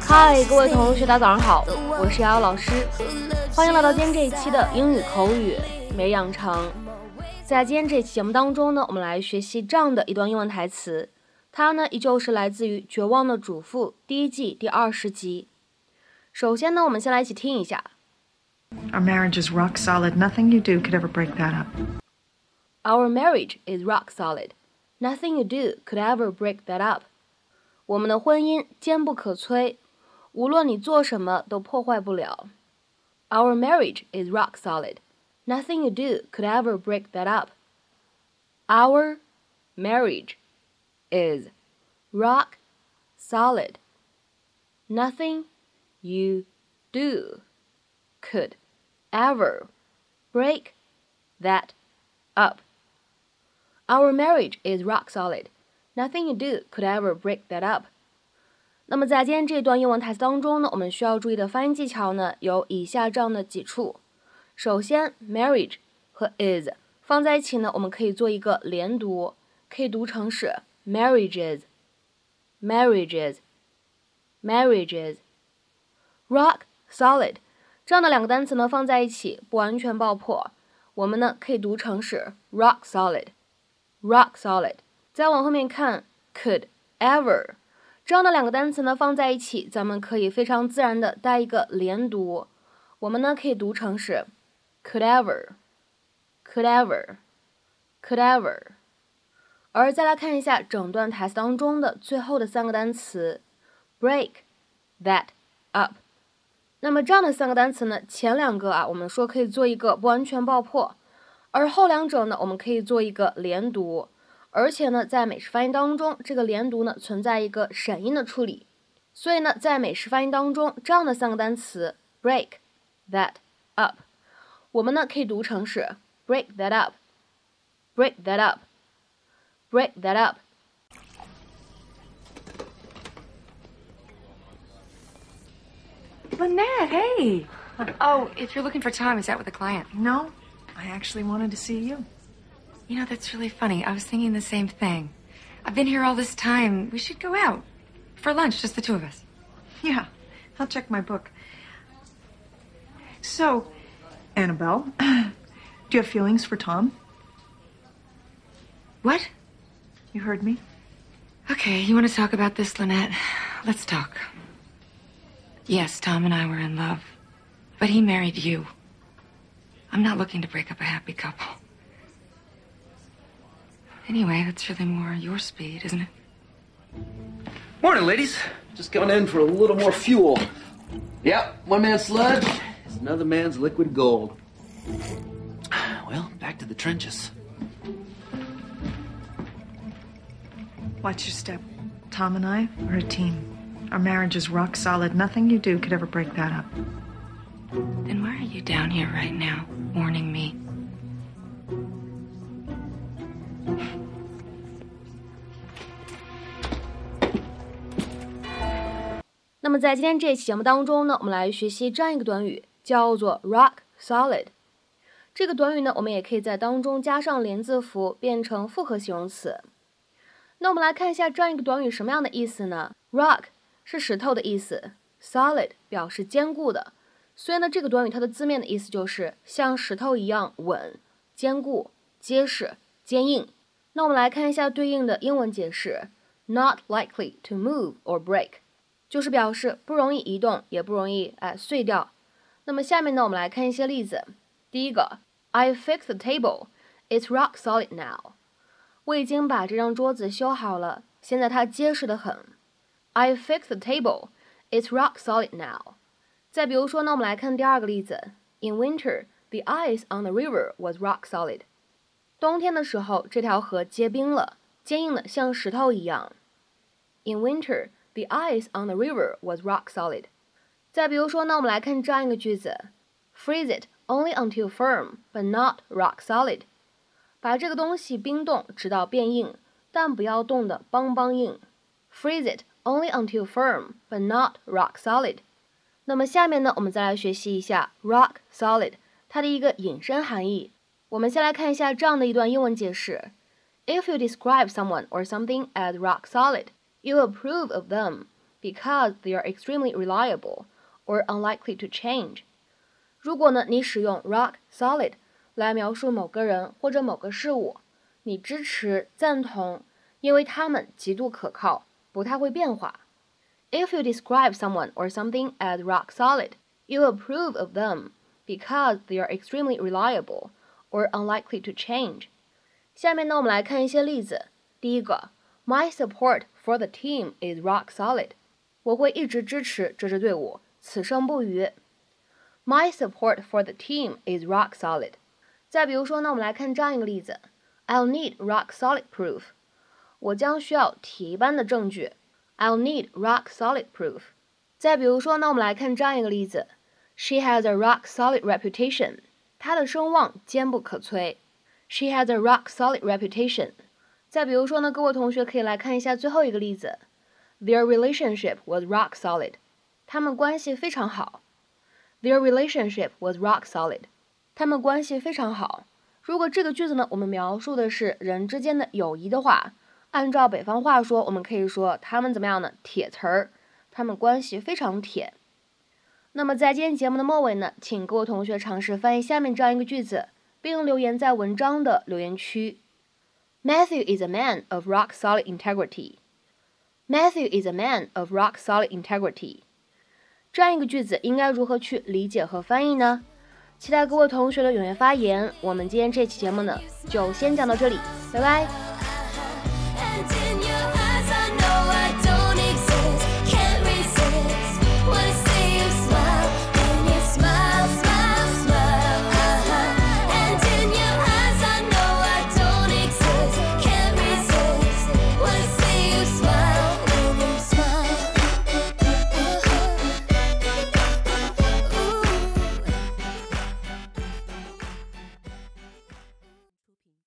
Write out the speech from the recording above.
嗨，各位同学，大家早上好，我是瑶瑶老师，欢迎来到今天这一期的英语口语每日养成。在今天这期节目当中呢，我们来学习这样的一段英文台词，它呢依旧是来自于《绝望的主妇》第一季第二十集。首先呢，我们先来一起听一下。Our marriage is rock solid. Nothing you do could ever break that up. Our marriage is rock solid. Nothing you do could ever break that up. 我们的婚姻坚不可摧，无论你做什么都破坏不了。Our marriage is rock solid. Nothing you do could ever break that up. Our marriage is rock solid. Nothing you do could ever break that up. Our marriage is rock solid. Nothing you do could ever break that up. 那么在今天这段英文台词当中呢，我们需要注意的发音技巧呢，有以下这样的几处。首先，marriage 和 is 放在一起呢，我们可以做一个连读，可以读成是 marriages，marriages，marriages。rock solid 这样的两个单词呢放在一起不完全爆破，我们呢可以读成是 rock solid。rock solid。再往后面看，could ever 这样的两个单词呢放在一起，咱们可以非常自然的带一个连读，我们呢可以读成是 could ever，could ever，could ever。而再来看一下整段台词当中的最后的三个单词，break that up。那么这样的三个单词呢，前两个啊，我们说可以做一个不完全爆破。而后两者呢，我们可以做一个连读，而且呢，在美式发音当中，这个连读呢存在一个闪音的处理，所以呢，在美式发音当中，这样的三个单词 break that up，我们呢可以读成是 break that up，break that up，break that up。Lynette, hey. Oh, if you're looking for Tom, is that with the client? No, I actually wanted to see you. You know, that's really funny. I was thinking the same thing. I've been here all this time. We should go out for lunch, just the two of us. Yeah, I'll check my book. So, Annabel, do you have feelings for Tom? What? You heard me. Okay, you want to talk about this, Lynette? Let's talk. Yes, Tom and I were in love, but he married you. I'm not looking to break up a happy couple. Anyway, that's really more your speed, isn't it? Morning, ladies. Just coming in for a little more fuel. Yep, one man's sludge is another man's liquid gold. Well, back to the trenches. Watch your step. Tom and I are a team. Our marriage is rock solid. Nothing you do could ever break that up. Then why are you down here right now, warning me? 那么在今天这期节目当中呢，我们来学习这样一个短语，叫做 rock solid。这个短语呢，我们也可以在当中加上连字符，变成复合形容词。那我们来看一下这样一个短语什么样的意思呢？rock 是石头的意思，solid 表示坚固的。所以呢，这个短语它的字面的意思就是像石头一样稳、坚固、结实、坚硬。那我们来看一下对应的英文解释：not likely to move or break，就是表示不容易移动，也不容易哎碎掉。那么下面呢，我们来看一些例子。第一个，I fixed the table, it's rock solid now。我已经把这张桌子修好了，现在它结实的很。I fixed the table, it's rock solid now。再比如说呢，我们来看第二个例子。In winter, the ice on the river was rock solid。冬天的时候，这条河结冰了，坚硬的像石头一样。In winter, the ice on the river was rock solid。再比如说呢，我们来看这样一个句子：Freeze it only until firm, but not rock solid。把这个东西冰冻，直到变硬，但不要冻得邦邦硬。Freeze it only until firm, but not rock solid。那么下面呢，我们再来学习一下 rock solid 它的一个引申含义。我们先来看一下这样的一段英文解释：If you describe someone or something as rock solid, You approve of them because they are extremely reliable or unlikely to change。如果呢，你使用 rock solid 来描述某个人或者某个事物，你支持、赞同，因为他们极度可靠，不太会变化。If you describe someone or something as rock solid, you approve of them because they are extremely reliable or unlikely to change。下面呢，我们来看一些例子。第一个 ，My support for the team is rock solid。我会一直支持这支队伍，此生不渝。My support for the team is rock solid。再比如说呢，我们来看这样一个例子：I'll need rock solid proof。我将需要铁一般的证据。I'll need rock solid proof。再比如说呢，我们来看这样一个例子：She has a rock solid reputation。她的声望坚不可摧。She has a rock solid reputation。 再比如说呢，各位同学可以来看一下最后一个例子：Their relationship was rock solid。他们关系非常好。Their relationship was rock solid。他们关系非常好。如果这个句子呢，我们描述的是人之间的友谊的话，按照北方话说，我们可以说他们怎么样呢？铁词儿，他们关系非常铁。那么在今天节目的末尾呢，请各位同学尝试翻译下面这样一个句子。并留言在文章的留言区。Matthew is a man of rock solid integrity. Matthew is a man of rock solid integrity. 这样一个句子应该如何去理解和翻译呢？期待各位同学的踊跃发言。我们今天这期节目呢，就先讲到这里，拜拜。